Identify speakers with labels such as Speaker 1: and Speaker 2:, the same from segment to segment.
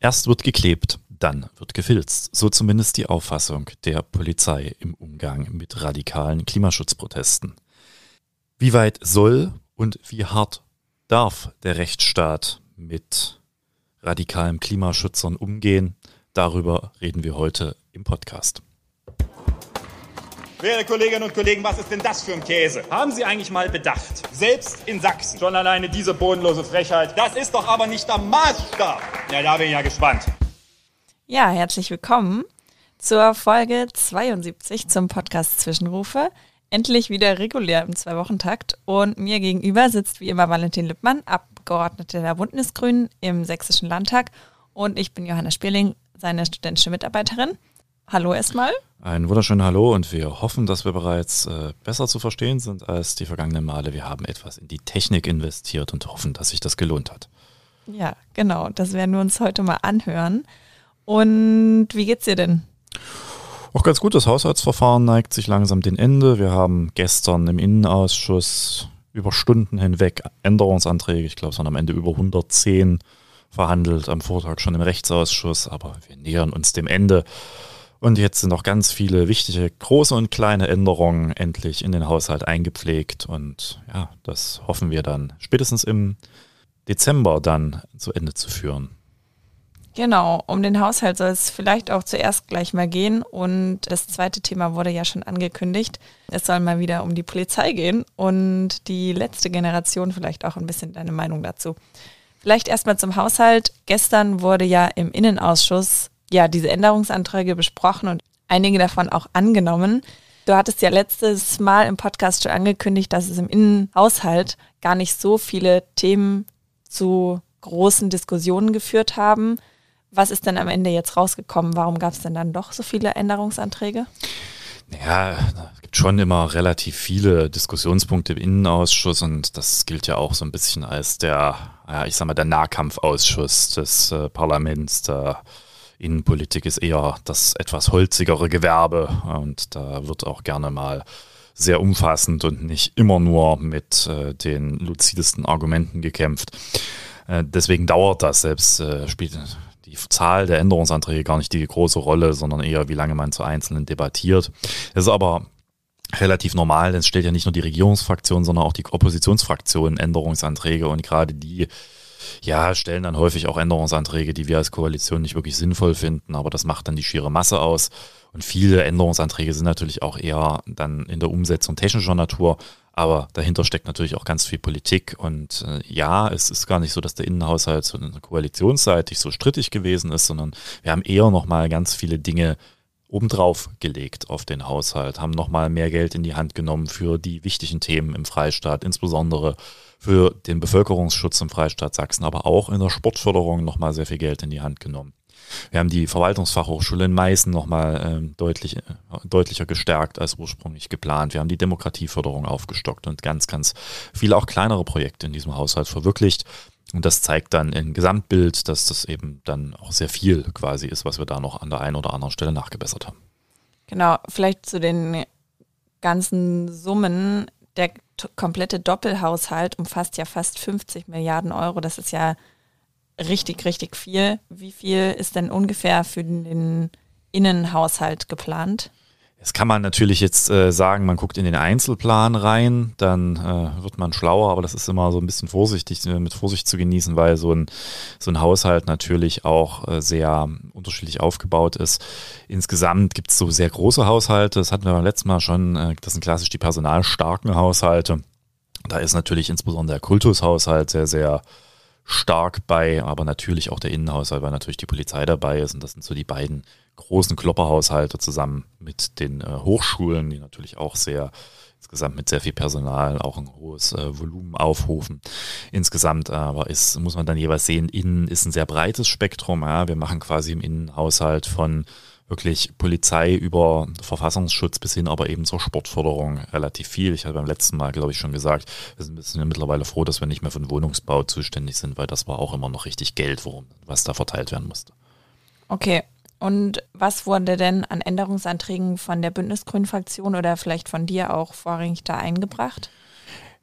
Speaker 1: Erst wird geklebt, dann wird gefilzt. So zumindest die Auffassung der Polizei im Umgang mit radikalen Klimaschutzprotesten. Wie weit soll und wie hart darf der Rechtsstaat mit radikalen Klimaschützern umgehen? Darüber reden wir heute im Podcast.
Speaker 2: Werte Kolleginnen und Kollegen, was ist denn das für ein Käse?
Speaker 3: Haben Sie eigentlich mal bedacht?
Speaker 2: Selbst in Sachsen.
Speaker 3: Schon alleine diese bodenlose Frechheit.
Speaker 2: Das ist doch aber nicht der Maßstab.
Speaker 3: Ja, da bin ich ja gespannt.
Speaker 4: Ja, herzlich willkommen zur Folge 72 zum Podcast Zwischenrufe. Endlich wieder regulär im Zwei-Wochen-Takt. Und mir gegenüber sitzt wie immer Valentin Lippmann, Abgeordnete der Bündnisgrünen im Sächsischen Landtag. Und ich bin Johanna Spierling, seine studentische Mitarbeiterin. Hallo erstmal.
Speaker 1: Ein wunderschönes Hallo und wir hoffen, dass wir bereits äh, besser zu verstehen sind als die vergangenen Male. Wir haben etwas in die Technik investiert und hoffen, dass sich das gelohnt hat.
Speaker 4: Ja, genau. Das werden wir uns heute mal anhören. Und wie geht's dir denn?
Speaker 1: Auch ganz gut, das Haushaltsverfahren neigt sich langsam dem Ende. Wir haben gestern im Innenausschuss über Stunden hinweg Änderungsanträge, ich glaube es waren am Ende über 110 verhandelt, am Vortag schon im Rechtsausschuss, aber wir nähern uns dem Ende. Und jetzt sind noch ganz viele wichtige große und kleine Änderungen endlich in den Haushalt eingepflegt. Und ja, das hoffen wir dann spätestens im Dezember dann zu Ende zu führen.
Speaker 4: Genau, um den Haushalt soll es vielleicht auch zuerst gleich mal gehen. Und das zweite Thema wurde ja schon angekündigt. Es soll mal wieder um die Polizei gehen und die letzte Generation vielleicht auch ein bisschen deine Meinung dazu. Vielleicht erstmal zum Haushalt. Gestern wurde ja im Innenausschuss ja diese Änderungsanträge besprochen und einige davon auch angenommen. Du hattest ja letztes Mal im Podcast schon angekündigt, dass es im Innenhaushalt gar nicht so viele Themen zu großen Diskussionen geführt haben. Was ist denn am Ende jetzt rausgekommen? Warum gab es denn dann doch so viele Änderungsanträge?
Speaker 1: Ja, es gibt schon immer relativ viele Diskussionspunkte im Innenausschuss und das gilt ja auch so ein bisschen als der, ja, ich sag mal, der Nahkampfausschuss des äh, Parlaments. Da Innenpolitik ist eher das etwas holzigere Gewerbe und da wird auch gerne mal sehr umfassend und nicht immer nur mit äh, den luzidesten Argumenten gekämpft. Äh, deswegen dauert das selbst, äh, spielt die Zahl der Änderungsanträge gar nicht die große Rolle, sondern eher, wie lange man zu Einzelnen debattiert. Das ist aber relativ normal, denn es stellt ja nicht nur die Regierungsfraktion, sondern auch die Oppositionsfraktion Änderungsanträge und gerade die ja, stellen dann häufig auch Änderungsanträge, die wir als Koalition nicht wirklich sinnvoll finden, aber das macht dann die schiere Masse aus. Und viele Änderungsanträge sind natürlich auch eher dann in der Umsetzung technischer Natur, aber dahinter steckt natürlich auch ganz viel Politik. Und äh, ja, es ist gar nicht so, dass der Innenhaushalt so koalitionsseitig so strittig gewesen ist, sondern wir haben eher nochmal ganz viele Dinge obendrauf gelegt auf den Haushalt, haben nochmal mehr Geld in die Hand genommen für die wichtigen Themen im Freistaat, insbesondere für den Bevölkerungsschutz im Freistaat Sachsen, aber auch in der Sportförderung nochmal sehr viel Geld in die Hand genommen. Wir haben die Verwaltungsfachhochschule in Meißen nochmal ähm, deutlich, äh, deutlicher gestärkt als ursprünglich geplant. Wir haben die Demokratieförderung aufgestockt und ganz, ganz viele auch kleinere Projekte in diesem Haushalt verwirklicht. Und das zeigt dann im Gesamtbild, dass das eben dann auch sehr viel quasi ist, was wir da noch an der einen oder anderen Stelle nachgebessert haben.
Speaker 4: Genau, vielleicht zu den ganzen Summen. Der komplette Doppelhaushalt umfasst ja fast 50 Milliarden Euro. Das ist ja richtig, richtig viel. Wie viel ist denn ungefähr für den Innenhaushalt geplant?
Speaker 1: Das kann man natürlich jetzt äh, sagen, man guckt in den Einzelplan rein, dann äh, wird man schlauer, aber das ist immer so ein bisschen vorsichtig, äh, mit Vorsicht zu genießen, weil so ein, so ein Haushalt natürlich auch äh, sehr unterschiedlich aufgebaut ist. Insgesamt gibt es so sehr große Haushalte, das hatten wir beim letzten Mal schon, äh, das sind klassisch die personalstarken Haushalte. Da ist natürlich insbesondere der Kultushaushalt sehr, sehr stark bei, aber natürlich auch der Innenhaushalt, weil natürlich die Polizei dabei ist und das sind so die beiden großen Klopperhaushalte zusammen mit den äh, Hochschulen, die natürlich auch sehr insgesamt mit sehr viel Personal auch ein hohes äh, Volumen aufrufen. Insgesamt aber ist, muss man dann jeweils sehen, innen ist ein sehr breites Spektrum. Ja. Wir machen quasi im Innenhaushalt von wirklich Polizei über Verfassungsschutz bis hin aber eben zur Sportförderung relativ viel. Ich hatte beim letzten Mal, glaube ich, schon gesagt, wir sind, sind mittlerweile froh, dass wir nicht mehr für den Wohnungsbau zuständig sind, weil das war auch immer noch richtig Geld, worum, was da verteilt werden musste.
Speaker 4: Okay, und was wurde denn an Änderungsanträgen von der Bündnisgrünen Fraktion oder vielleicht von dir auch vorrangig da eingebracht?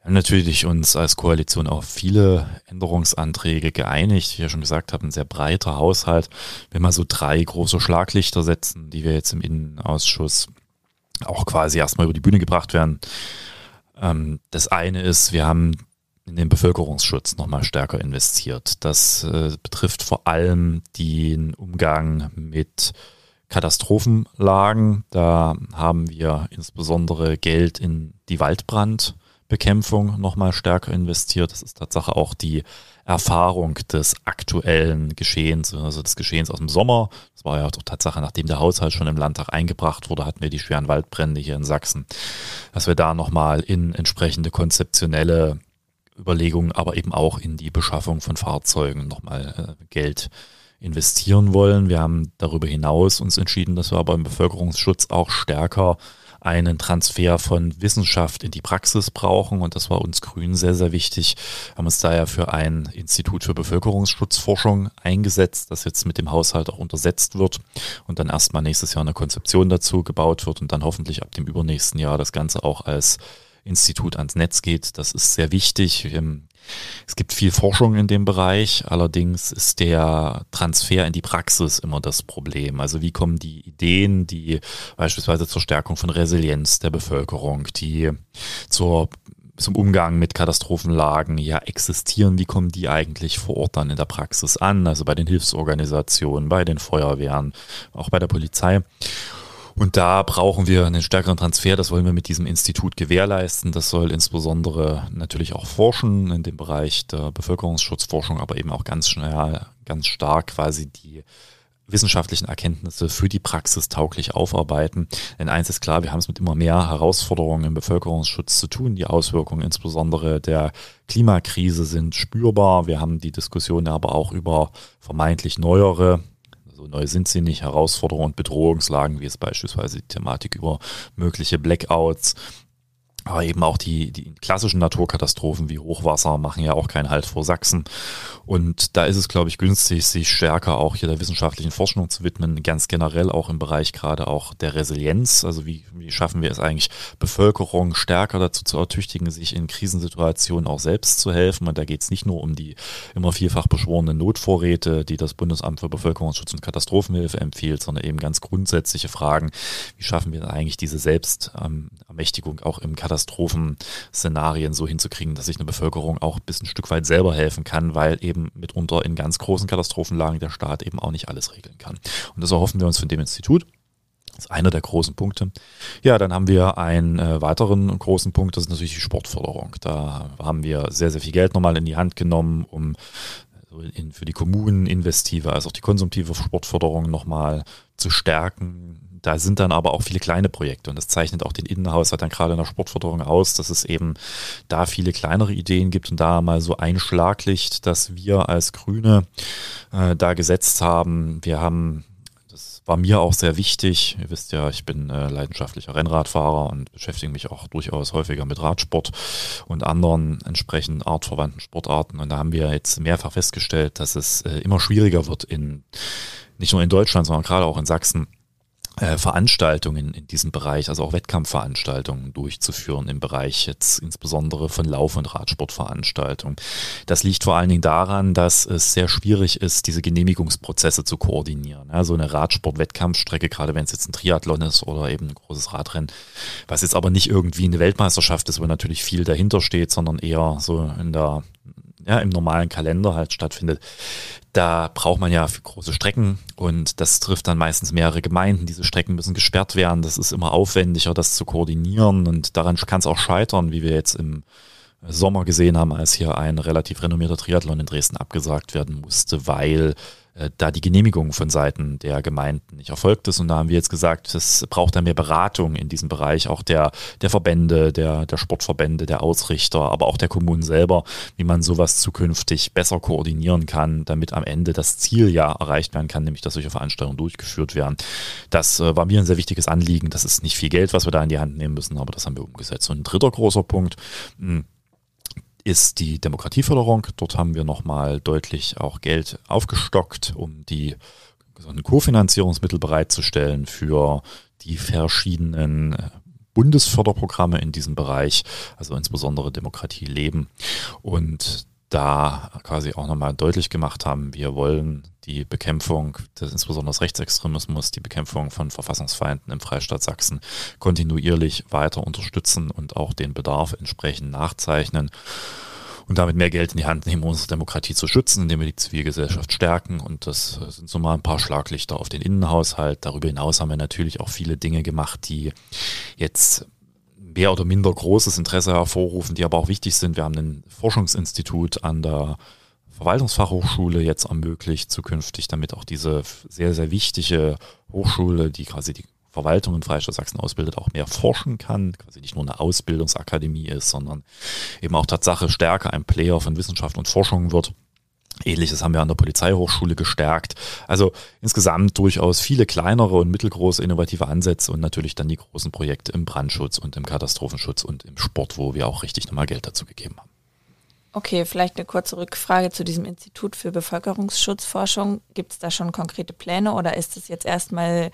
Speaker 1: natürlich uns als Koalition auf viele Änderungsanträge geeinigt. Wie ich ja schon gesagt habe, ein sehr breiter Haushalt. Wenn wir so drei große Schlaglichter setzen, die wir jetzt im Innenausschuss auch quasi erstmal über die Bühne gebracht werden. Ähm, das eine ist, wir haben in den Bevölkerungsschutz nochmal stärker investiert. Das äh, betrifft vor allem den Umgang mit Katastrophenlagen. Da haben wir insbesondere Geld in die Waldbrand Bekämpfung nochmal stärker investiert. Das ist Tatsache auch die Erfahrung des aktuellen Geschehens, also des Geschehens aus dem Sommer. Das war ja doch Tatsache, nachdem der Haushalt schon im Landtag eingebracht wurde, hatten wir die schweren Waldbrände hier in Sachsen, dass wir da nochmal in entsprechende konzeptionelle Überlegungen, aber eben auch in die Beschaffung von Fahrzeugen nochmal äh, Geld investieren wollen. Wir haben darüber hinaus uns entschieden, dass wir aber im Bevölkerungsschutz auch stärker einen Transfer von Wissenschaft in die Praxis brauchen. Und das war uns Grünen sehr, sehr wichtig. Wir haben uns daher für ein Institut für Bevölkerungsschutzforschung eingesetzt, das jetzt mit dem Haushalt auch untersetzt wird und dann erstmal nächstes Jahr eine Konzeption dazu gebaut wird und dann hoffentlich ab dem übernächsten Jahr das Ganze auch als Institut ans Netz geht. Das ist sehr wichtig. Es gibt viel Forschung in dem Bereich, allerdings ist der Transfer in die Praxis immer das Problem. Also wie kommen die Ideen, die beispielsweise zur Stärkung von Resilienz der Bevölkerung, die zur zum Umgang mit Katastrophenlagen ja existieren, wie kommen die eigentlich vor Ort dann in der Praxis an, also bei den Hilfsorganisationen, bei den Feuerwehren, auch bei der Polizei. Und da brauchen wir einen stärkeren Transfer. Das wollen wir mit diesem Institut gewährleisten. Das soll insbesondere natürlich auch forschen in dem Bereich der Bevölkerungsschutzforschung, aber eben auch ganz schnell, ganz stark quasi die wissenschaftlichen Erkenntnisse für die Praxis tauglich aufarbeiten. Denn eins ist klar, wir haben es mit immer mehr Herausforderungen im Bevölkerungsschutz zu tun. Die Auswirkungen insbesondere der Klimakrise sind spürbar. Wir haben die Diskussion aber auch über vermeintlich neuere so neu sind sie nicht. Herausforderungen und Bedrohungslagen, wie es beispielsweise die Thematik über mögliche Blackouts aber eben auch die, die klassischen Naturkatastrophen wie Hochwasser machen ja auch keinen Halt vor Sachsen. Und da ist es, glaube ich, günstig, sich stärker auch hier der wissenschaftlichen Forschung zu widmen, ganz generell auch im Bereich gerade auch der Resilienz. Also wie, wie schaffen wir es eigentlich, Bevölkerung stärker dazu zu ertüchtigen, sich in Krisensituationen auch selbst zu helfen. Und da geht es nicht nur um die immer vielfach beschworenen Notvorräte, die das Bundesamt für Bevölkerungsschutz und Katastrophenhilfe empfiehlt, sondern eben ganz grundsätzliche Fragen. Wie schaffen wir eigentlich diese Selbstermächtigung auch im Katastrophen Katastrophenszenarien so hinzukriegen, dass sich eine Bevölkerung auch bis ein Stück weit selber helfen kann, weil eben mitunter in ganz großen Katastrophenlagen der Staat eben auch nicht alles regeln kann. Und das erhoffen wir uns von dem Institut. Das ist einer der großen Punkte. Ja, dann haben wir einen äh, weiteren großen Punkt, das ist natürlich die Sportförderung. Da haben wir sehr, sehr viel Geld nochmal in die Hand genommen, um in, für die Kommunen investive als auch die konsumtive Sportförderung nochmal zu stärken, da sind dann aber auch viele kleine Projekte und das zeichnet auch den Innenhaushalt dann gerade in der Sportförderung aus, dass es eben da viele kleinere Ideen gibt und da mal so ein Schlaglicht, dass wir als Grüne äh, da gesetzt haben. Wir haben war mir auch sehr wichtig. Ihr wisst ja, ich bin äh, leidenschaftlicher Rennradfahrer und beschäftige mich auch durchaus häufiger mit Radsport und anderen entsprechend artverwandten Sportarten. Und da haben wir jetzt mehrfach festgestellt, dass es äh, immer schwieriger wird in nicht nur in Deutschland, sondern gerade auch in Sachsen, Veranstaltungen in diesem Bereich, also auch Wettkampfveranstaltungen durchzuführen im Bereich jetzt insbesondere von Lauf- und Radsportveranstaltungen. Das liegt vor allen Dingen daran, dass es sehr schwierig ist, diese Genehmigungsprozesse zu koordinieren. Ja, so eine Radsport-Wettkampfstrecke, gerade wenn es jetzt ein Triathlon ist oder eben ein großes Radrennen, was jetzt aber nicht irgendwie eine Weltmeisterschaft ist, wo natürlich viel dahinter steht, sondern eher so in der ja, im normalen Kalender halt stattfindet. Da braucht man ja große Strecken und das trifft dann meistens mehrere Gemeinden. Diese Strecken müssen gesperrt werden. Das ist immer aufwendiger, das zu koordinieren und daran kann es auch scheitern, wie wir jetzt im Sommer gesehen haben, als hier ein relativ renommierter Triathlon in Dresden abgesagt werden musste, weil äh, da die Genehmigung von Seiten der Gemeinden nicht erfolgt ist. Und da haben wir jetzt gesagt, es braucht da mehr Beratung in diesem Bereich, auch der, der Verbände, der, der Sportverbände, der Ausrichter, aber auch der Kommunen selber, wie man sowas zukünftig besser koordinieren kann, damit am Ende das Ziel ja erreicht werden kann, nämlich dass solche Veranstaltungen durchgeführt werden. Das äh, war mir ein sehr wichtiges Anliegen. Das ist nicht viel Geld, was wir da in die Hand nehmen müssen, aber das haben wir umgesetzt. Und ein dritter großer Punkt, mh, hm, ist die Demokratieförderung. Dort haben wir nochmal deutlich auch Geld aufgestockt, um die Kofinanzierungsmittel bereitzustellen für die verschiedenen Bundesförderprogramme in diesem Bereich, also insbesondere Demokratie leben. Und da quasi auch nochmal deutlich gemacht haben, wir wollen die Bekämpfung des insbesondere des Rechtsextremismus, die Bekämpfung von Verfassungsfeinden im Freistaat Sachsen kontinuierlich weiter unterstützen und auch den Bedarf entsprechend nachzeichnen und damit mehr Geld in die Hand nehmen, um unsere Demokratie zu schützen, indem wir die Zivilgesellschaft stärken. Und das sind so mal ein paar Schlaglichter auf den Innenhaushalt. Darüber hinaus haben wir natürlich auch viele Dinge gemacht, die jetzt mehr oder minder großes Interesse hervorrufen, die aber auch wichtig sind. Wir haben ein Forschungsinstitut an der Verwaltungsfachhochschule jetzt ermöglicht, zukünftig, damit auch diese sehr, sehr wichtige Hochschule, die quasi die Verwaltung in Freistaat Sachsen ausbildet, auch mehr forschen kann, quasi nicht nur eine Ausbildungsakademie ist, sondern eben auch Tatsache stärker ein Player von Wissenschaft und Forschung wird. Ähnliches haben wir an der Polizeihochschule gestärkt. Also insgesamt durchaus viele kleinere und mittelgroße innovative Ansätze und natürlich dann die großen Projekte im Brandschutz und im Katastrophenschutz und im Sport, wo wir auch richtig nochmal Geld dazu gegeben haben.
Speaker 4: Okay, vielleicht eine kurze Rückfrage zu diesem Institut für Bevölkerungsschutzforschung. Gibt es da schon konkrete Pläne oder ist es jetzt erstmal,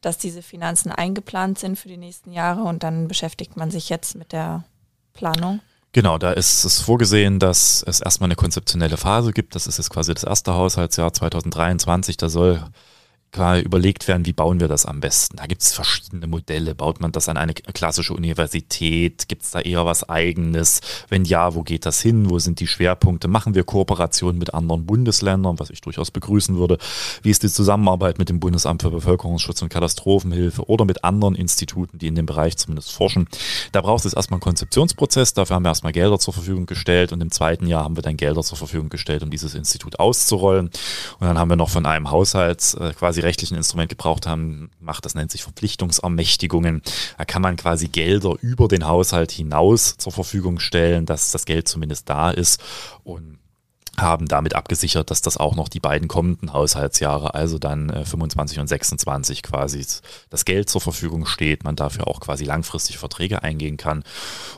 Speaker 4: dass diese Finanzen eingeplant sind für die nächsten Jahre und dann beschäftigt man sich jetzt mit der Planung?
Speaker 1: Genau, da ist es vorgesehen, dass es erstmal eine konzeptionelle Phase gibt. Das ist jetzt quasi das erste Haushaltsjahr 2023. Da soll überlegt werden, wie bauen wir das am besten. Da gibt es verschiedene Modelle. Baut man das an eine klassische Universität? Gibt es da eher was Eigenes? Wenn ja, wo geht das hin? Wo sind die Schwerpunkte? Machen wir Kooperationen mit anderen Bundesländern, was ich durchaus begrüßen würde? Wie ist die Zusammenarbeit mit dem Bundesamt für Bevölkerungsschutz und Katastrophenhilfe oder mit anderen Instituten, die in dem Bereich zumindest forschen? Da braucht es erstmal einen Konzeptionsprozess. Dafür haben wir erstmal Gelder zur Verfügung gestellt und im zweiten Jahr haben wir dann Gelder zur Verfügung gestellt, um dieses Institut auszurollen. Und dann haben wir noch von einem Haushalts äh, quasi rechtlichen Instrument gebraucht haben, macht das nennt sich Verpflichtungsermächtigungen. Da kann man quasi Gelder über den Haushalt hinaus zur Verfügung stellen, dass das Geld zumindest da ist und haben damit abgesichert, dass das auch noch die beiden kommenden Haushaltsjahre, also dann äh, 25 und 26 quasi das Geld zur Verfügung steht, man dafür auch quasi langfristig Verträge eingehen kann.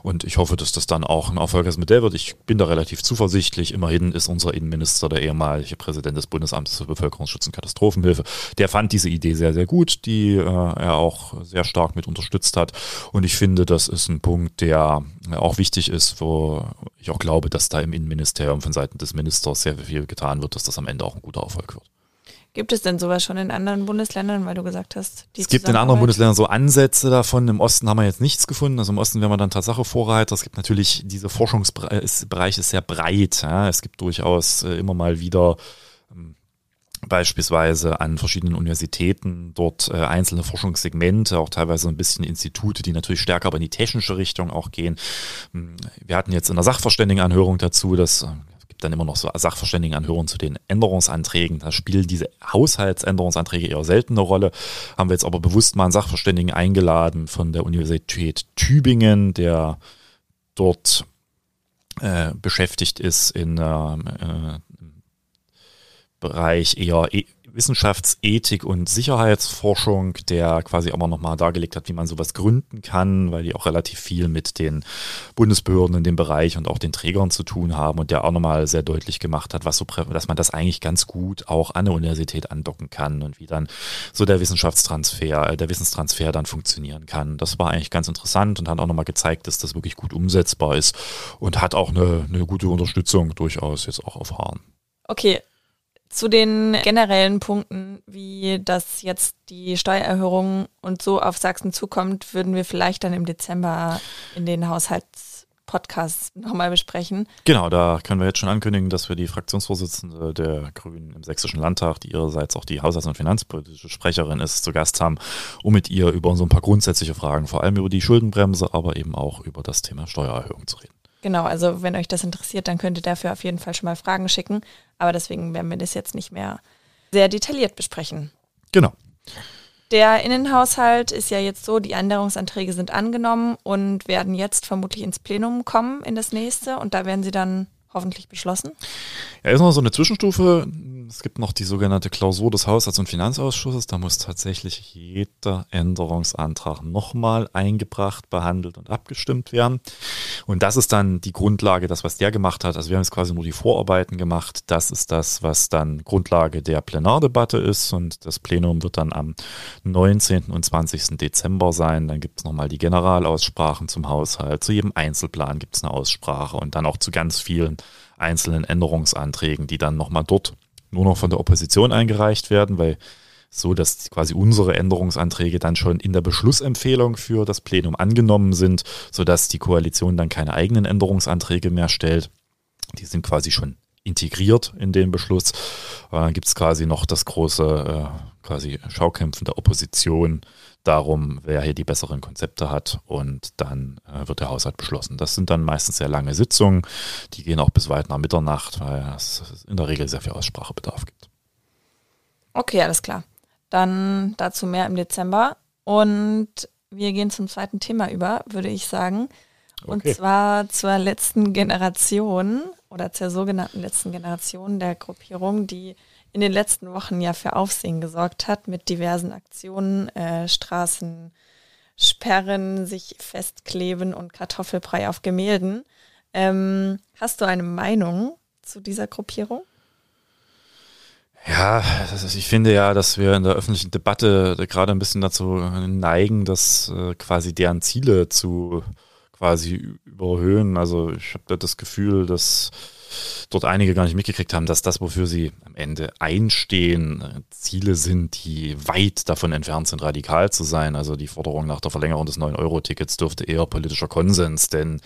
Speaker 1: Und ich hoffe, dass das dann auch ein erfolgreiches Modell wird. Ich bin da relativ zuversichtlich. Immerhin ist unser Innenminister der ehemalige Präsident des Bundesamtes für Bevölkerungsschutz und Katastrophenhilfe. Der fand diese Idee sehr, sehr gut, die äh, er auch sehr stark mit unterstützt hat. Und ich finde, das ist ein Punkt, der auch wichtig ist, wo ich auch glaube, dass da im Innenministerium von Seiten des Ministers sehr viel getan wird, dass das am Ende auch ein guter Erfolg wird.
Speaker 4: Gibt es denn sowas schon in anderen Bundesländern, weil du gesagt hast,
Speaker 1: die Es gibt in anderen Bundesländern so Ansätze davon. Im Osten haben wir jetzt nichts gefunden. Also im Osten wären wir dann Tatsache Vorreiter. Es gibt natürlich, dieser Forschungsbereich ist sehr breit. Ja. Es gibt durchaus äh, immer mal wieder ähm, beispielsweise an verschiedenen Universitäten dort äh, einzelne Forschungssegmente, auch teilweise ein bisschen Institute, die natürlich stärker aber in die technische Richtung auch gehen. Hm, wir hatten jetzt in der Sachverständigenanhörung dazu, dass äh, gibt dann immer noch so Sachverständigenanhörungen zu den Änderungsanträgen. Da spielen diese Haushaltsänderungsanträge eher selten eine Rolle. Haben wir jetzt aber bewusst mal einen Sachverständigen eingeladen von der Universität Tübingen, der dort äh, beschäftigt ist in äh, Bereich eher e Wissenschaftsethik und Sicherheitsforschung, der quasi aber nochmal dargelegt hat, wie man sowas gründen kann, weil die auch relativ viel mit den Bundesbehörden in dem Bereich und auch den Trägern zu tun haben und der auch nochmal sehr deutlich gemacht hat, was so, dass man das eigentlich ganz gut auch an der Universität andocken kann und wie dann so der Wissenschaftstransfer, äh, der Wissenstransfer dann funktionieren kann. Das war eigentlich ganz interessant und hat auch nochmal gezeigt, dass das wirklich gut umsetzbar ist und hat auch eine, eine gute Unterstützung durchaus jetzt auch erfahren.
Speaker 4: Okay, zu den generellen Punkten, wie das jetzt die Steuererhöhung und so auf Sachsen zukommt, würden wir vielleicht dann im Dezember in den Haushaltspodcasts nochmal besprechen.
Speaker 1: Genau, da können wir jetzt schon ankündigen, dass wir die Fraktionsvorsitzende der Grünen im Sächsischen Landtag, die ihrerseits auch die Haushalts- und Finanzpolitische Sprecherin ist, zu Gast haben, um mit ihr über so ein paar grundsätzliche Fragen, vor allem über die Schuldenbremse, aber eben auch über das Thema Steuererhöhung zu reden.
Speaker 4: Genau, also wenn euch das interessiert, dann könnt ihr dafür auf jeden Fall schon mal Fragen schicken. Aber deswegen werden wir das jetzt nicht mehr sehr detailliert besprechen.
Speaker 1: Genau.
Speaker 4: Der Innenhaushalt ist ja jetzt so, die Änderungsanträge sind angenommen und werden jetzt vermutlich ins Plenum kommen in das nächste und da werden sie dann hoffentlich beschlossen?
Speaker 1: Ja, ist noch so eine Zwischenstufe. Es gibt noch die sogenannte Klausur des Haushalts- und Finanzausschusses. Da muss tatsächlich jeder Änderungsantrag nochmal eingebracht, behandelt und abgestimmt werden. Und das ist dann die Grundlage, das, was der gemacht hat. Also wir haben jetzt quasi nur die Vorarbeiten gemacht. Das ist das, was dann Grundlage der Plenardebatte ist. Und das Plenum wird dann am 19. und 20. Dezember sein. Dann gibt es nochmal die Generalaussprachen zum Haushalt. Zu jedem Einzelplan gibt es eine Aussprache und dann auch zu ganz vielen einzelnen Änderungsanträgen, die dann nochmal dort nur noch von der Opposition eingereicht werden, weil so, dass quasi unsere Änderungsanträge dann schon in der Beschlussempfehlung für das Plenum angenommen sind, sodass die Koalition dann keine eigenen Änderungsanträge mehr stellt. Die sind quasi schon integriert in den Beschluss. Dann gibt es quasi noch das große äh, quasi Schaukämpfen der Opposition darum, wer hier die besseren Konzepte hat und dann äh, wird der Haushalt beschlossen. Das sind dann meistens sehr lange Sitzungen, die gehen auch bis weit nach Mitternacht, weil es in der Regel sehr viel Aussprachebedarf gibt.
Speaker 4: Okay, alles klar. Dann dazu mehr im Dezember und wir gehen zum zweiten Thema über, würde ich sagen. Und
Speaker 1: Okay.
Speaker 4: zwar zur letzten Generation oder zur sogenannten letzten Generation der Gruppierung, die in den letzten Wochen ja für Aufsehen gesorgt hat mit diversen Aktionen, äh, Straßen sperren, sich festkleben und Kartoffelbrei auf Gemälden. Ähm, hast du eine Meinung zu dieser Gruppierung?
Speaker 1: Ja, ist, ich finde ja, dass wir in der öffentlichen Debatte gerade ein bisschen dazu neigen, dass äh, quasi deren Ziele zu quasi überhöhen. Also ich habe da das Gefühl, dass dort einige gar nicht mitgekriegt haben, dass das, wofür sie am Ende einstehen, äh, Ziele sind, die weit davon entfernt sind, radikal zu sein. Also die Forderung nach der Verlängerung des 9-Euro-Tickets dürfte eher politischer Konsens, denn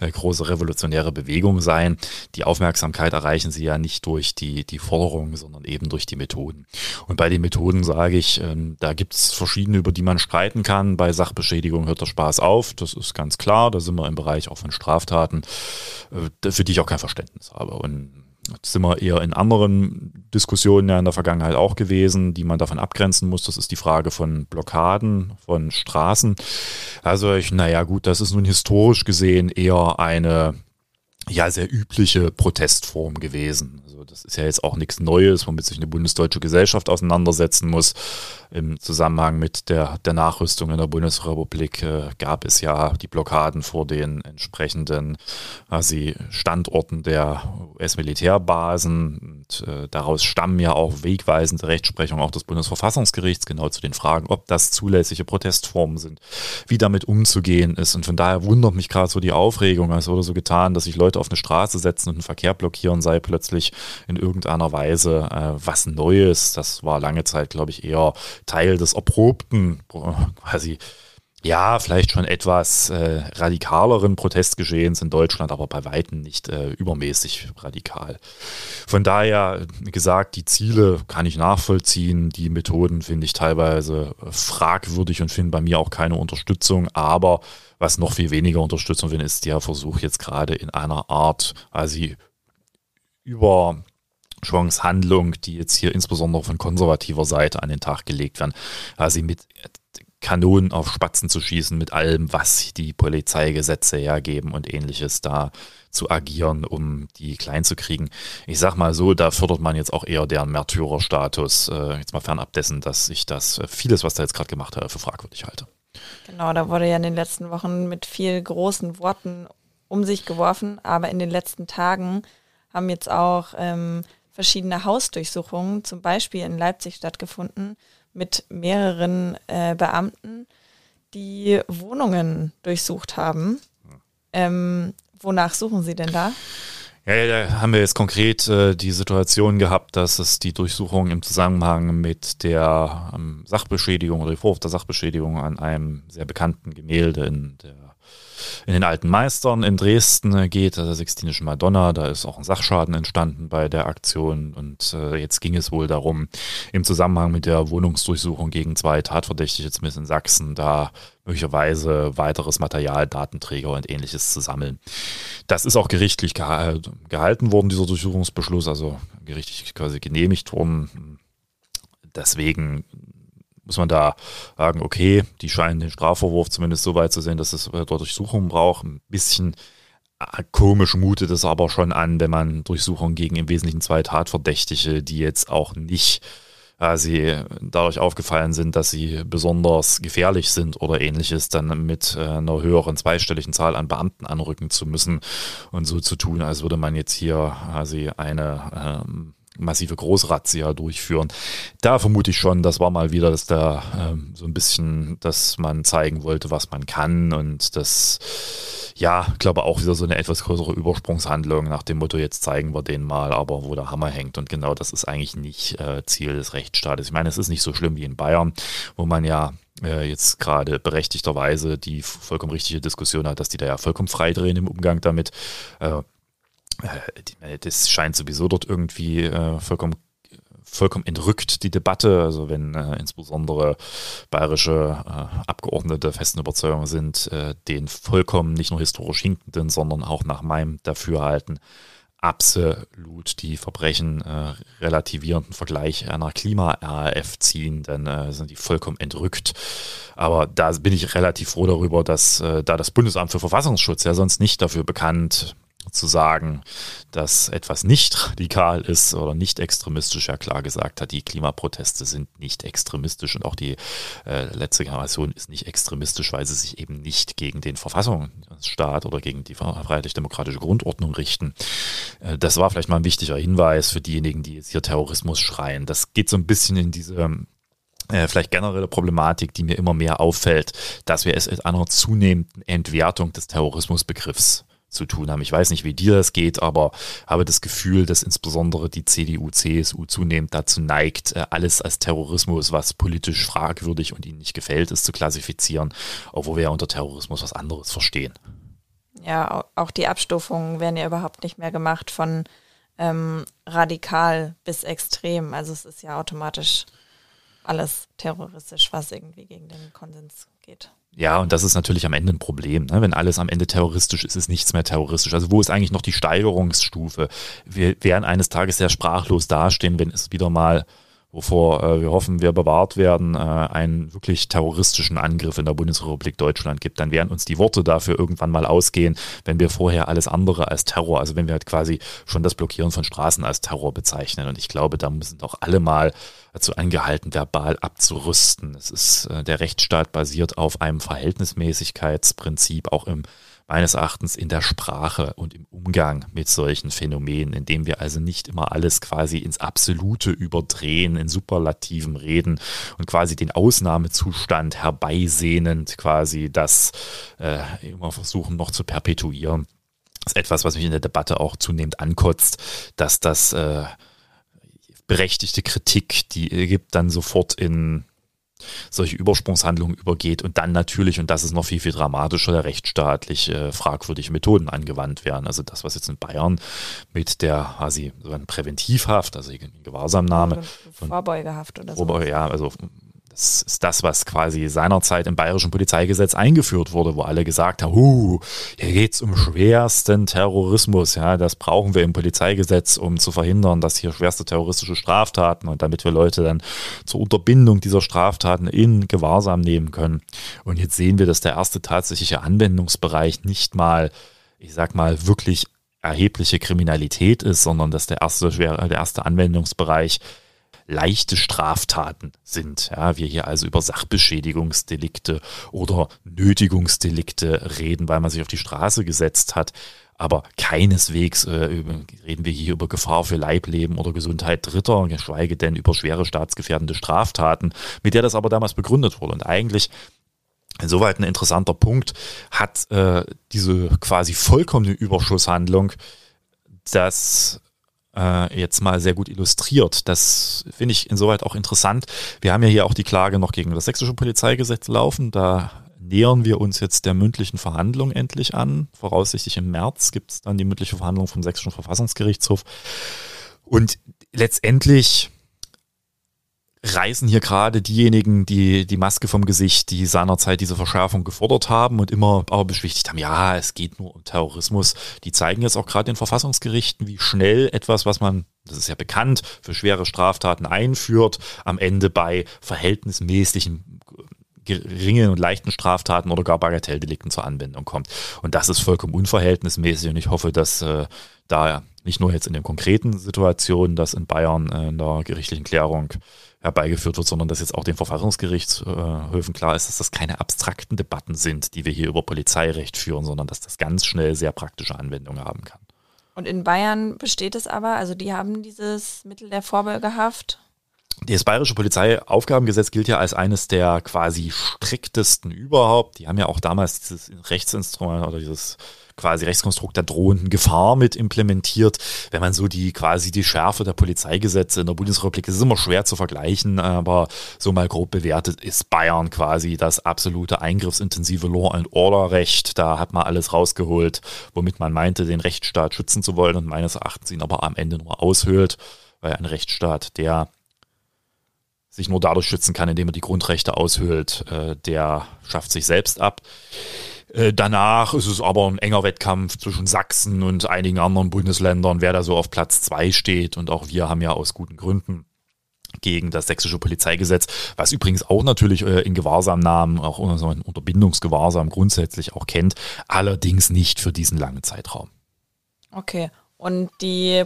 Speaker 1: äh, große revolutionäre Bewegung sein. Die Aufmerksamkeit erreichen sie ja nicht durch die, die Forderung, sondern eben durch die Methoden. Und bei den Methoden sage ich, ähm, da gibt es verschiedene, über die man streiten kann. Bei Sachbeschädigung hört der Spaß auf, das ist ganz klar. Da sind wir im Bereich auch von Straftaten, äh, für die ich auch kein Verständnis habe. Und Jetzt sind wir eher in anderen Diskussionen ja in der Vergangenheit auch gewesen, die man davon abgrenzen muss. Das ist die Frage von Blockaden, von Straßen. Also ich, naja gut, das ist nun historisch gesehen eher eine ja sehr übliche Protestform gewesen. Also das ist ja jetzt auch nichts Neues, womit sich eine bundesdeutsche Gesellschaft auseinandersetzen muss. Im Zusammenhang mit der, der Nachrüstung in der Bundesrepublik äh, gab es ja die Blockaden vor den entsprechenden quasi Standorten der US-Militärbasen. Äh, daraus stammen ja auch wegweisende Rechtsprechungen auch des Bundesverfassungsgerichts, genau zu den Fragen, ob das zulässige Protestformen sind, wie damit umzugehen ist. Und von daher wundert mich gerade so die Aufregung. Es wurde so getan, dass sich Leute auf eine Straße setzen und den Verkehr blockieren, sei plötzlich in irgendeiner Weise äh, was Neues. Das war lange Zeit, glaube ich, eher Teil des erprobten, quasi, ja, vielleicht schon etwas äh, radikaleren Protestgeschehens in Deutschland, aber bei Weitem nicht äh, übermäßig radikal. Von daher, wie gesagt, die Ziele kann ich nachvollziehen, die Methoden finde ich teilweise fragwürdig und finde bei mir auch keine Unterstützung, aber was noch viel weniger Unterstützung finde, ist der Versuch jetzt gerade in einer Art, also über Chance-Handlung, die jetzt hier insbesondere von konservativer Seite an den Tag gelegt werden, also mit Kanonen auf Spatzen zu schießen, mit allem, was die Polizeigesetze hergeben und ähnliches da zu agieren, um die klein zu kriegen. Ich sag mal so, da fördert man jetzt auch eher deren Märtyrerstatus, äh, jetzt mal fernab dessen, dass ich das äh, vieles, was da jetzt gerade gemacht hat, für fragwürdig halte.
Speaker 4: Genau, da wurde ja in den letzten Wochen mit viel großen Worten um sich geworfen, aber in den letzten Tagen haben jetzt auch ähm, verschiedene Hausdurchsuchungen, zum Beispiel in Leipzig stattgefunden, mit mehreren äh, Beamten, die Wohnungen durchsucht haben. Ähm, wonach suchen Sie denn da?
Speaker 1: Ja, ja, da haben wir jetzt konkret äh, die Situation gehabt, dass es die Durchsuchung im Zusammenhang mit der ähm, Sachbeschädigung oder die Vorwurf der Sachbeschädigung an einem sehr bekannten Gemälde in der in den alten Meistern in Dresden geht, also der Sixtinischen Madonna. Da ist auch ein Sachschaden entstanden bei der Aktion. Und äh, jetzt ging es wohl darum, im Zusammenhang mit der Wohnungsdurchsuchung gegen zwei Tatverdächtige, zumindest in Sachsen, da möglicherweise weiteres Material, Datenträger und ähnliches zu sammeln. Das ist auch gerichtlich geha gehalten worden, dieser Durchsuchungsbeschluss, also gerichtlich quasi genehmigt worden. Deswegen muss man da sagen, okay, die scheinen den Strafvorwurf zumindest so weit zu sehen, dass es dort Durchsuchungen braucht. Ein bisschen Komisch mutet es aber schon an, wenn man Durchsuchungen gegen im Wesentlichen zwei Tatverdächtige, die jetzt auch nicht quasi dadurch aufgefallen sind, dass sie besonders gefährlich sind oder ähnliches, dann mit äh, einer höheren zweistelligen Zahl an Beamten anrücken zu müssen und so zu tun, als würde man jetzt hier quasi eine ähm, massive Großrazzia durchführen. Da vermute ich schon, das war mal wieder, dass da ähm, so ein bisschen, dass man zeigen wollte, was man kann und das ja, glaube auch wieder so eine etwas größere Übersprungshandlung nach dem Motto, jetzt zeigen wir den mal, aber wo der Hammer hängt. Und genau das ist eigentlich nicht äh, Ziel des Rechtsstaates. Ich meine, es ist nicht so schlimm wie in Bayern, wo man ja äh, jetzt gerade berechtigterweise die vollkommen richtige Diskussion hat, dass die da ja vollkommen frei drehen im Umgang damit. Äh, äh das scheint sowieso dort irgendwie äh, vollkommen vollkommen entrückt, die Debatte. Also wenn äh, insbesondere bayerische äh, Abgeordnete festen Überzeugung sind, äh, den vollkommen nicht nur historisch hinkenden, sondern auch nach meinem Dafürhalten absolut die Verbrechen äh, relativierenden Vergleich einer Klima-RAF ziehen, dann äh, sind die vollkommen entrückt. Aber da bin ich relativ froh darüber, dass äh, da das Bundesamt für Verfassungsschutz ja sonst nicht dafür bekannt zu sagen, dass etwas nicht radikal ist oder nicht extremistisch, ja klar gesagt hat, die Klimaproteste sind nicht extremistisch und auch die äh, letzte Generation ist nicht extremistisch, weil sie sich eben nicht gegen den Verfassungsstaat oder gegen die freiheitlich-demokratische Grundordnung richten. Äh, das war vielleicht mal ein wichtiger Hinweis für diejenigen, die jetzt hier Terrorismus schreien. Das geht so ein bisschen in diese äh, vielleicht generelle Problematik, die mir immer mehr auffällt, dass wir es mit einer zunehmenden Entwertung des Terrorismusbegriffs zu tun haben. Ich weiß nicht, wie dir das geht, aber habe das Gefühl, dass insbesondere die CDU, CSU zunehmend dazu neigt, äh, alles als Terrorismus, was politisch fragwürdig und ihnen nicht gefällt, ist zu klassifizieren, obwohl wir ja unter Terrorismus was anderes verstehen.
Speaker 4: Ja, auch die Abstufungen werden ja überhaupt nicht mehr gemacht von ähm, radikal bis extrem. Also es ist ja automatisch alles terroristisch, was irgendwie gegen den Konsens geht.
Speaker 1: Ja, und das ist natürlich am Ende ein Problem. Ne? Wenn alles am Ende terroristisch ist, ist nichts mehr terroristisch. Also wo ist eigentlich noch die Steigerungsstufe? Wir werden eines Tages sehr sprachlos dastehen, wenn es wieder mal wovor äh, wir hoffen, wir bewahrt werden, äh, einen wirklich terroristischen Angriff in der Bundesrepublik Deutschland gibt, dann werden uns die Worte dafür irgendwann mal ausgehen, wenn wir vorher alles andere als Terror, also wenn wir halt quasi schon das Blockieren von Straßen als Terror bezeichnen. Und ich glaube, da müssen doch alle mal dazu angehalten, verbal abzurüsten. Es ist, äh, der Rechtsstaat basiert auf einem Verhältnismäßigkeitsprinzip, auch im meines Erachtens in der Sprache und im Umgang mit solchen Phänomenen, indem wir also nicht immer alles quasi ins Absolute überdrehen, in Superlativen reden und quasi den Ausnahmezustand herbeisehnend quasi das äh, immer versuchen noch zu perpetuieren. Das ist etwas, was mich in der Debatte auch zunehmend ankotzt, dass das äh, berechtigte Kritik, die gibt, dann sofort in solche Übersprungshandlungen übergeht und dann natürlich, und das ist noch viel, viel dramatischer, rechtsstaatlich äh, fragwürdige Methoden angewandt werden. Also das, was jetzt in Bayern mit der quasi so ein Präventivhaft, also Gewahrsamnahme.
Speaker 4: Vorbeugehaft oder so.
Speaker 1: Ja, also das ist das, was quasi seinerzeit im bayerischen Polizeigesetz eingeführt wurde, wo alle gesagt haben, huh, hier geht's um schwersten Terrorismus. Ja, das brauchen wir im Polizeigesetz, um zu verhindern, dass hier schwerste terroristische Straftaten und damit wir Leute dann zur Unterbindung dieser Straftaten in Gewahrsam nehmen können. Und jetzt sehen wir, dass der erste tatsächliche Anwendungsbereich nicht mal, ich sag mal, wirklich erhebliche Kriminalität ist, sondern dass der erste, der erste Anwendungsbereich leichte Straftaten sind. Ja, wir hier also über Sachbeschädigungsdelikte oder Nötigungsdelikte reden, weil man sich auf die Straße gesetzt hat. Aber keineswegs äh, reden wir hier über Gefahr für Leibleben oder Gesundheit Dritter, geschweige denn über schwere staatsgefährdende Straftaten, mit der das aber damals begründet wurde. Und eigentlich Insoweit ein interessanter Punkt hat äh, diese quasi vollkommene Überschusshandlung das äh, jetzt mal sehr gut illustriert. Das finde ich insoweit auch interessant. Wir haben ja hier auch die Klage noch gegen das sächsische Polizeigesetz laufen. Da nähern wir uns jetzt der mündlichen Verhandlung endlich an. Voraussichtlich im März gibt es dann die mündliche Verhandlung vom sächsischen Verfassungsgerichtshof. Und letztendlich reißen hier gerade diejenigen, die die Maske vom Gesicht, die seinerzeit diese Verschärfung gefordert haben und immer aber beschwichtigt haben, ja, es geht nur um Terrorismus. Die zeigen jetzt auch gerade den Verfassungsgerichten, wie schnell etwas, was man, das ist ja bekannt, für schwere Straftaten einführt, am Ende bei verhältnismäßlichen geringen und leichten Straftaten oder gar Bagatelldelikten zur Anwendung kommt. Und das ist vollkommen unverhältnismäßig und ich hoffe, dass äh, da nicht nur jetzt in den konkreten Situationen, dass in Bayern äh, in der gerichtlichen Klärung herbeigeführt wird, sondern dass jetzt auch den Verfassungsgerichtshöfen klar ist, dass das keine abstrakten Debatten sind, die wir hier über Polizeirecht führen, sondern dass das ganz schnell sehr praktische Anwendungen haben kann.
Speaker 4: Und in Bayern besteht es aber, also die haben dieses Mittel der Vorbeugehaft.
Speaker 1: Das Bayerische Polizeiaufgabengesetz gilt ja als eines der quasi striktesten überhaupt. Die haben ja auch damals dieses Rechtsinstrument oder dieses quasi Rechtskonstrukt der drohenden Gefahr mit implementiert. Wenn man so die quasi die Schärfe der Polizeigesetze in der Bundesrepublik, ist immer schwer zu vergleichen, aber so mal grob bewertet ist Bayern quasi das absolute eingriffsintensive Law and Order Recht. Da hat man alles rausgeholt, womit man meinte, den Rechtsstaat schützen zu wollen und meines Erachtens ihn aber am Ende nur aushöhlt, weil ein Rechtsstaat, der sich nur dadurch schützen kann, indem er die Grundrechte aushöhlt, äh, der schafft sich selbst ab. Äh, danach ist es aber ein enger Wettkampf zwischen Sachsen und einigen anderen Bundesländern, wer da so auf Platz zwei steht. Und auch wir haben ja aus guten Gründen gegen das sächsische Polizeigesetz, was übrigens auch natürlich äh, in Gewahrsamnahmen, auch unter, unter Bindungsgewahrsam grundsätzlich auch kennt, allerdings nicht für diesen langen Zeitraum.
Speaker 4: Okay. Und die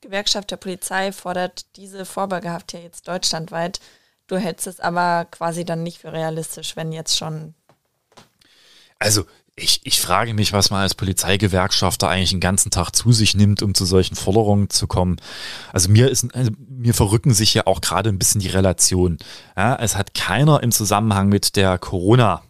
Speaker 4: Gewerkschaft der Polizei fordert diese Vorbeugehaft ja jetzt deutschlandweit. Du hältst es aber quasi dann nicht für realistisch, wenn jetzt schon
Speaker 1: also ich, ich frage mich, was man als Polizeigewerkschafter eigentlich den ganzen Tag zu sich nimmt, um zu solchen Forderungen zu kommen. Also mir ist, also mir verrücken sich ja auch gerade ein bisschen die Relationen. Ja, es hat keiner im Zusammenhang mit der Corona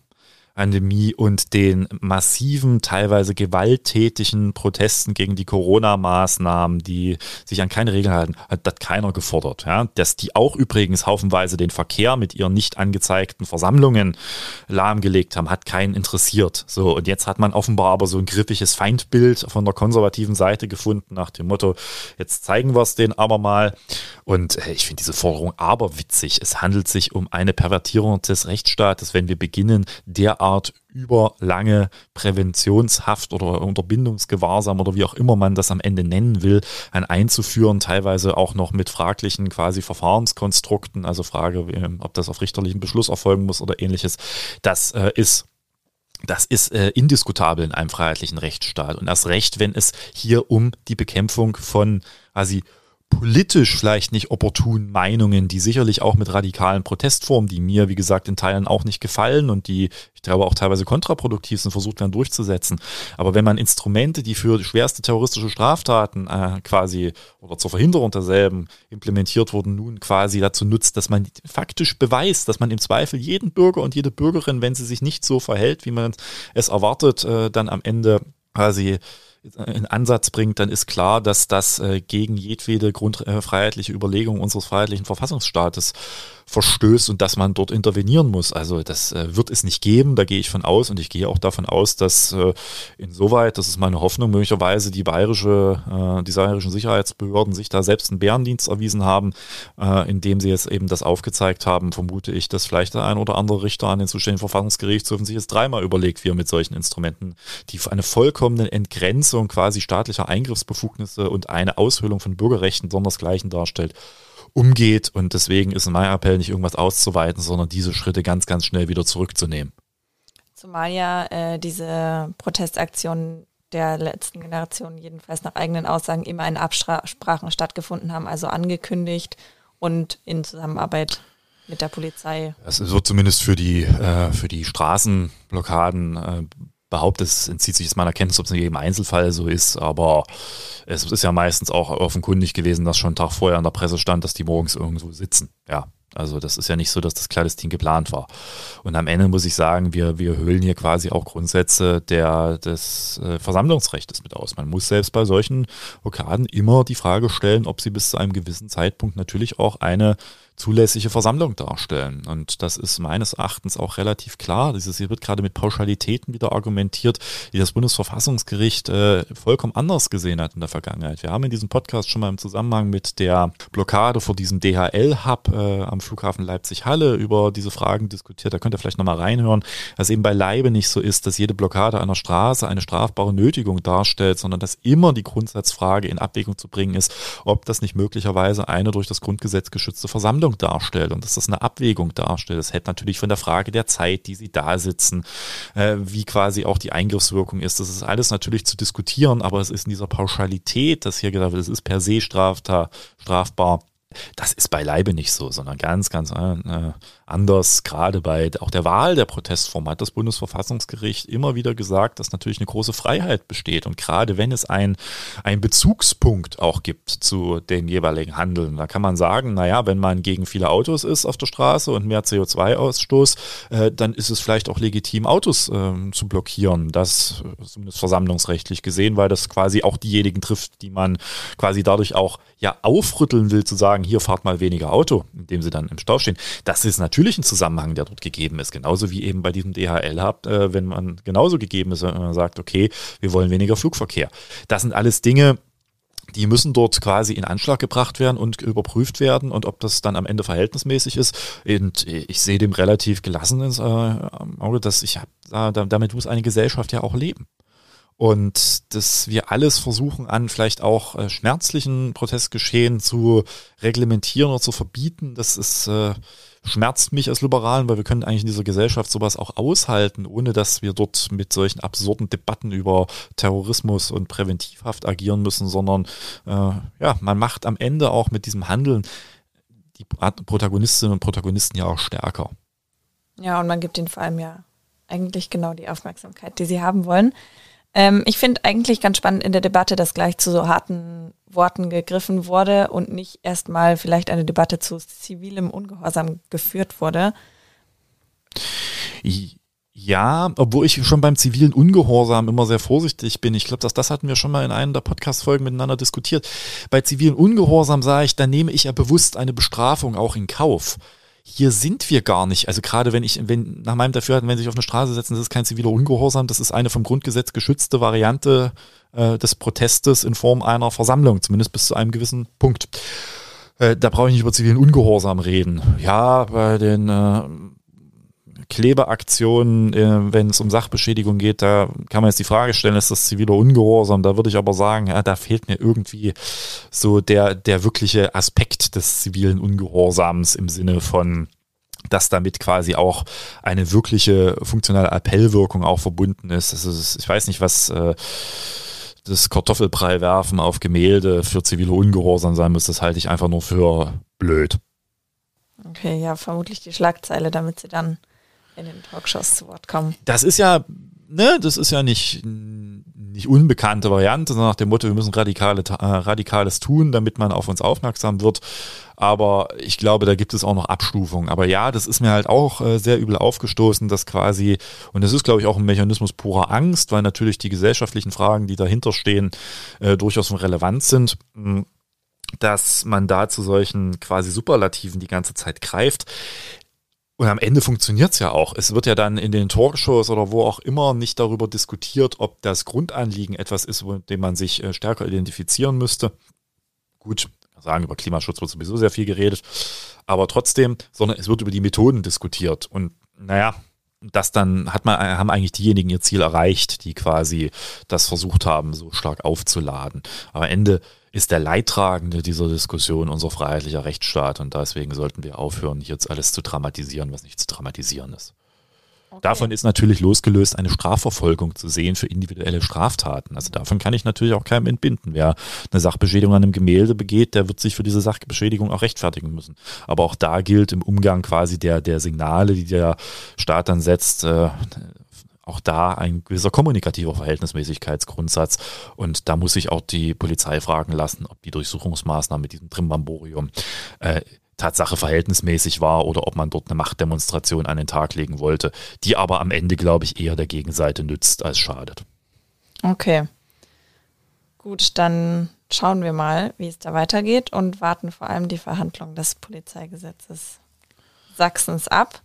Speaker 1: Pandemie und den massiven, teilweise gewalttätigen Protesten gegen die Corona-Maßnahmen, die sich an keine Regeln halten, hat das keiner gefordert. Ja? Dass die auch übrigens haufenweise den Verkehr mit ihren nicht angezeigten Versammlungen lahmgelegt haben, hat keinen interessiert. So, und jetzt hat man offenbar aber so ein griffiges Feindbild von der konservativen Seite gefunden, nach dem Motto, jetzt zeigen wir es denen aber mal. Und äh, ich finde diese Forderung aber witzig. Es handelt sich um eine Pervertierung des Rechtsstaates, wenn wir beginnen, derart Art überlange Präventionshaft oder Unterbindungsgewahrsam oder wie auch immer man das am Ende nennen will, ein einzuführen, teilweise auch noch mit fraglichen quasi Verfahrenskonstrukten, also Frage, ob das auf richterlichen Beschluss erfolgen muss oder ähnliches, das äh, ist das ist äh, indiskutabel in einem freiheitlichen Rechtsstaat. Und erst recht, wenn es hier um die Bekämpfung von quasi politisch vielleicht nicht opportunen Meinungen, die sicherlich auch mit radikalen Protestformen, die mir, wie gesagt, in Teilen auch nicht gefallen und die, ich glaube, auch teilweise kontraproduktiv sind, versucht werden durchzusetzen. Aber wenn man Instrumente, die für schwerste terroristische Straftaten äh, quasi oder zur Verhinderung derselben implementiert wurden, nun quasi dazu nutzt, dass man faktisch beweist, dass man im Zweifel jeden Bürger und jede Bürgerin, wenn sie sich nicht so verhält, wie man es erwartet, äh, dann am Ende quasi in Ansatz bringt, dann ist klar, dass das äh, gegen jedwede grundfreiheitliche Überlegung unseres freiheitlichen Verfassungsstaates verstößt und dass man dort intervenieren muss. Also das äh, wird es nicht geben, da gehe ich von aus und ich gehe auch davon aus, dass äh, insoweit, das ist meine Hoffnung, möglicherweise die bayerische, äh, die bayerischen Sicherheitsbehörden sich da selbst einen Bärendienst erwiesen haben, äh, indem sie jetzt eben das aufgezeigt haben, vermute ich, dass vielleicht der ein oder andere Richter an den zuständigen Verfassungsgerichtshöfen sich jetzt dreimal überlegt, wie er mit solchen Instrumenten, die eine vollkommene Entgrenzung quasi staatlicher Eingriffsbefugnisse und eine Aushöhlung von Bürgerrechten sondersgleichen darstellt, umgeht. Und deswegen ist mein Appell nicht irgendwas auszuweiten, sondern diese Schritte ganz, ganz schnell wieder zurückzunehmen.
Speaker 4: Zumal ja äh, diese Protestaktionen der letzten Generation jedenfalls nach eigenen Aussagen immer in Absprachen stattgefunden haben, also angekündigt und in Zusammenarbeit mit der Polizei.
Speaker 1: Es wird zumindest für die, äh, für die Straßenblockaden äh, behauptet, es entzieht sich jetzt meiner Kenntnis, ob es in jedem Einzelfall so ist, aber es ist ja meistens auch offenkundig gewesen, dass schon einen Tag vorher in der Presse stand, dass die morgens irgendwo sitzen. Ja, also das ist ja nicht so, dass das Clandestin geplant war. Und am Ende muss ich sagen, wir, wir höhlen hier quasi auch Grundsätze der, des äh, Versammlungsrechts mit aus. Man muss selbst bei solchen Blockaden immer die Frage stellen, ob sie bis zu einem gewissen Zeitpunkt natürlich auch eine zulässige Versammlung darstellen. Und das ist meines Erachtens auch relativ klar. Dieses hier wird gerade mit Pauschalitäten wieder argumentiert, die das Bundesverfassungsgericht äh, vollkommen anders gesehen hat in der Vergangenheit. Wir haben in diesem Podcast schon mal im Zusammenhang mit der Blockade vor diesem DHL-Hub äh, am Flughafen Leipzig-Halle über diese Fragen diskutiert. Da könnt ihr vielleicht nochmal reinhören, dass eben beileibe nicht so ist, dass jede Blockade einer Straße eine strafbare Nötigung darstellt, sondern dass immer die Grundsatzfrage in Abwägung zu bringen ist, ob das nicht möglicherweise eine durch das Grundgesetz geschützte Versammlung Verhandlung darstellt und dass das eine Abwägung darstellt. Das hält natürlich von der Frage der Zeit, die sie da sitzen, äh, wie quasi auch die Eingriffswirkung ist. Das ist alles natürlich zu diskutieren, aber es ist in dieser Pauschalität, dass hier gesagt wird, es ist per se strafbar, strafbar das ist beileibe nicht so, sondern ganz, ganz äh, anders. Gerade bei auch der Wahl der Protestform hat das Bundesverfassungsgericht immer wieder gesagt, dass natürlich eine große Freiheit besteht. Und gerade wenn es ein, ein Bezugspunkt auch gibt zu dem jeweiligen Handeln, da kann man sagen, naja, wenn man gegen viele Autos ist auf der Straße und mehr CO2-Ausstoß, äh, dann ist es vielleicht auch legitim, Autos äh, zu blockieren. Das zumindest versammlungsrechtlich gesehen, weil das quasi auch diejenigen trifft, die man quasi dadurch auch ja aufrütteln will, zu sagen, hier fahrt mal weniger Auto, indem sie dann im Stau stehen. Das ist natürlich ein Zusammenhang, der dort gegeben ist. Genauso wie eben bei diesem DHL-Hub, äh, wenn man genauso gegeben ist, wenn man sagt, okay, wir wollen weniger Flugverkehr. Das sind alles Dinge, die müssen dort quasi in Anschlag gebracht werden und überprüft werden und ob das dann am Ende verhältnismäßig ist. Und ich sehe dem relativ gelassen ins äh, Auge, dass ich hab, damit muss eine Gesellschaft ja auch leben und dass wir alles versuchen an vielleicht auch äh, schmerzlichen Protestgeschehen zu reglementieren oder zu verbieten, das ist äh, schmerzt mich als Liberalen, weil wir können eigentlich in dieser Gesellschaft sowas auch aushalten, ohne dass wir dort mit solchen absurden Debatten über Terrorismus und Präventivhaft agieren müssen, sondern äh, ja, man macht am Ende auch mit diesem Handeln die Protagonistinnen und Protagonisten ja auch stärker.
Speaker 4: Ja, und man gibt ihnen vor allem ja eigentlich genau die Aufmerksamkeit, die sie haben wollen. Ähm, ich finde eigentlich ganz spannend in der Debatte, dass gleich zu so harten Worten gegriffen wurde und nicht erstmal vielleicht eine Debatte zu zivilem Ungehorsam geführt wurde.
Speaker 1: Ja, obwohl ich schon beim zivilen Ungehorsam immer sehr vorsichtig bin. Ich glaube, dass das hatten wir schon mal in einer der Podcast-Folgen miteinander diskutiert. Bei zivilen Ungehorsam sage ich, da nehme ich ja bewusst eine Bestrafung auch in Kauf hier sind wir gar nicht. Also gerade wenn ich, wenn nach meinem Dafürhalten, wenn sie sich auf eine Straße setzen, das ist kein ziviler Ungehorsam, das ist eine vom Grundgesetz geschützte Variante äh, des Protestes in Form einer Versammlung, zumindest bis zu einem gewissen Punkt. Äh, da brauche ich nicht über zivilen Ungehorsam reden. Ja, bei den äh, Klebeaktionen, äh, wenn es um Sachbeschädigung geht, da kann man jetzt die Frage stellen, ist das ziviler Ungehorsam? Da würde ich aber sagen, ja, da fehlt mir irgendwie so der, der wirkliche Aspekt des zivilen Ungehorsams im Sinne von, dass damit quasi auch eine wirkliche funktionale Appellwirkung auch verbunden ist. Das ist ich weiß nicht, was äh, das Kartoffelbrei werfen auf Gemälde für zivile Ungehorsam sein muss. Das halte ich einfach nur für blöd.
Speaker 4: Okay, ja, vermutlich die Schlagzeile, damit sie dann in den Talkshows zu Wort kommen.
Speaker 1: Das ist ja, ne, das ist ja nicht, nicht unbekannte Variante, sondern nach dem Motto, wir müssen radikale, äh, Radikales tun, damit man auf uns aufmerksam wird. Aber ich glaube, da gibt es auch noch Abstufungen. Aber ja, das ist mir halt auch äh, sehr übel aufgestoßen, dass quasi, und das ist, glaube ich, auch ein Mechanismus purer Angst, weil natürlich die gesellschaftlichen Fragen, die dahinter stehen, äh, durchaus relevant sind hm, dass man da zu solchen quasi Superlativen die ganze Zeit greift. Und am Ende funktioniert's ja auch. Es wird ja dann in den Talkshows oder wo auch immer nicht darüber diskutiert, ob das Grundanliegen etwas ist, mit dem man sich äh, stärker identifizieren müsste. Gut, sagen, über Klimaschutz wird sowieso sehr viel geredet, aber trotzdem, sondern es wird über die Methoden diskutiert. Und naja, das dann hat man, haben eigentlich diejenigen ihr Ziel erreicht, die quasi das versucht haben, so stark aufzuladen. Am Ende ist der Leidtragende dieser Diskussion unser freiheitlicher Rechtsstaat und deswegen sollten wir aufhören, jetzt alles zu dramatisieren, was nicht zu dramatisieren ist. Davon ist natürlich losgelöst eine Strafverfolgung zu sehen für individuelle Straftaten. Also davon kann ich natürlich auch keinem entbinden. Wer eine Sachbeschädigung an einem Gemälde begeht, der wird sich für diese Sachbeschädigung auch rechtfertigen müssen. Aber auch da gilt im Umgang quasi der, der Signale, die der Staat dann setzt, äh, auch da ein gewisser kommunikativer Verhältnismäßigkeitsgrundsatz. Und da muss sich auch die Polizei fragen lassen, ob die Durchsuchungsmaßnahme mit diesem Trimbamborium äh, Tatsache verhältnismäßig war oder ob man dort eine Machtdemonstration an den Tag legen wollte, die aber am Ende, glaube ich, eher der Gegenseite nützt als schadet.
Speaker 4: Okay. Gut, dann schauen wir mal, wie es da weitergeht und warten vor allem die Verhandlung des Polizeigesetzes Sachsens ab.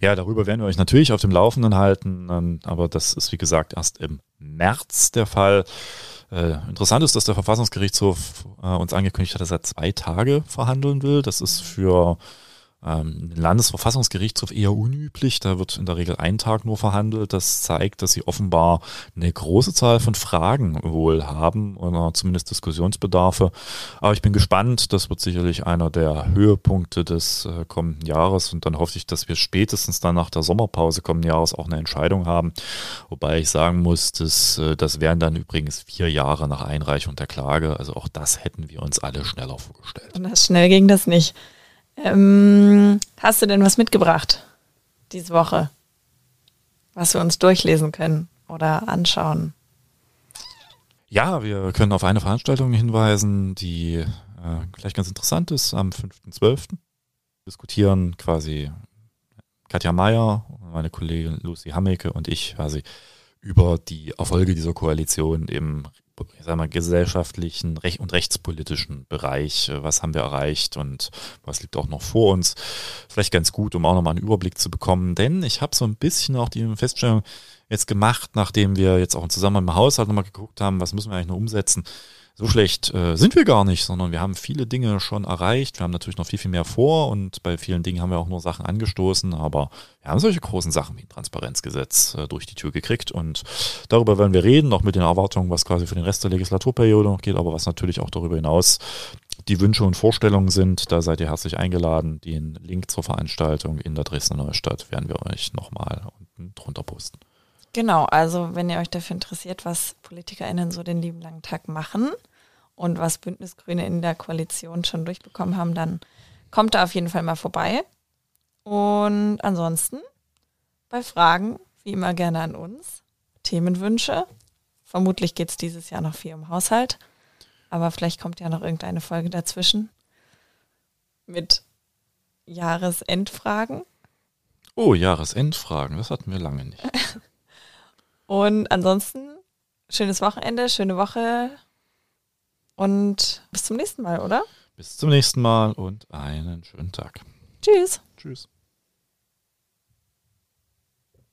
Speaker 1: Ja, darüber werden wir euch natürlich auf dem Laufenden halten, ähm, aber das ist wie gesagt erst im März der Fall. Äh, interessant ist, dass der Verfassungsgerichtshof äh, uns angekündigt hat, dass er zwei Tage verhandeln will. Das ist für Ähm, Landesverfassungsgerichtshof eher unüblich. Da wird in der Regel ein Tag nur verhandelt. Das zeigt, dass sie offenbar eine große Zahl von Fragen wohl haben oder zumindest Diskussionsbedarfe. Aber ich bin gespannt. Das wird sicherlich einer der Höhepunkte des äh, kommenden Jahres. Und dann hoffe ich, dass wir spätestens dann nach der Sommerpause kommenden Jahres auch eine Entscheidung haben. Wobei ich sagen muss, dass, äh, das wären dann übrigens vier Jahre nach Einreichung der Klage. Also auch das hätten wir uns alle schneller vorgestellt.
Speaker 4: Und das schnell ging das nicht. Ähm, hast du denn was mitgebracht diese Woche, was wir uns durchlesen können oder anschauen?
Speaker 1: Ja, wir können auf eine Veranstaltung hinweisen, die äh, vielleicht ganz interessant ist, am 5.12. Diskutieren quasi Katja Mayer, meine Kollegin Lucy Hammeke und ich quasi über die Erfolge dieser Koalition im ich sag mal, gesellschaftlichen und rechtspolitischen Bereich. Was haben wir erreicht und was liegt auch noch vor uns? Vielleicht ganz gut, um auch nochmal einen Überblick zu bekommen, denn ich habe so ein bisschen auch die Feststellung jetzt gemacht, nachdem wir jetzt auch zusammen im Haushalt nochmal geguckt haben, was müssen wir eigentlich noch umsetzen so schlecht äh, sind wir gar nicht, sondern wir haben viele Dinge schon erreicht. Wir haben natürlich noch viel, viel mehr vor und bei vielen Dingen haben wir auch nur Sachen angestoßen, aber wir haben solche großen Sachen wie ein Transparenzgesetz äh, durch die Tür gekriegt und darüber werden wir reden, auch mit den Erwartungen, was quasi für den Rest der Legislaturperiode noch geht, aber was natürlich auch darüber hinaus die Wünsche und Vorstellungen sind. Da seid ihr herzlich eingeladen. Den Link zur Veranstaltung in der Dresdner Neustadt werden wir euch nochmal unten drunter posten.
Speaker 4: Genau, also wenn ihr euch dafür interessiert, was PolitikerInnen so den lieben langen Tag machen, und was Bündnisgrüne in der Koalition schon durchbekommen haben, dann kommt da auf jeden Fall mal vorbei. Und ansonsten bei Fragen, wie immer gerne an uns. Themenwünsche. Vermutlich geht es dieses Jahr noch viel um Haushalt. Aber vielleicht kommt ja noch irgendeine Folge dazwischen mit Jahresendfragen.
Speaker 1: Oh, Jahresendfragen, das hatten wir lange nicht.
Speaker 4: Und ansonsten schönes Wochenende, schöne Woche. Und bis zum nächsten Mal, oder?
Speaker 1: Bis zum nächsten Mal und einen schönen Tag.
Speaker 4: Tschüss.
Speaker 1: Tschüss.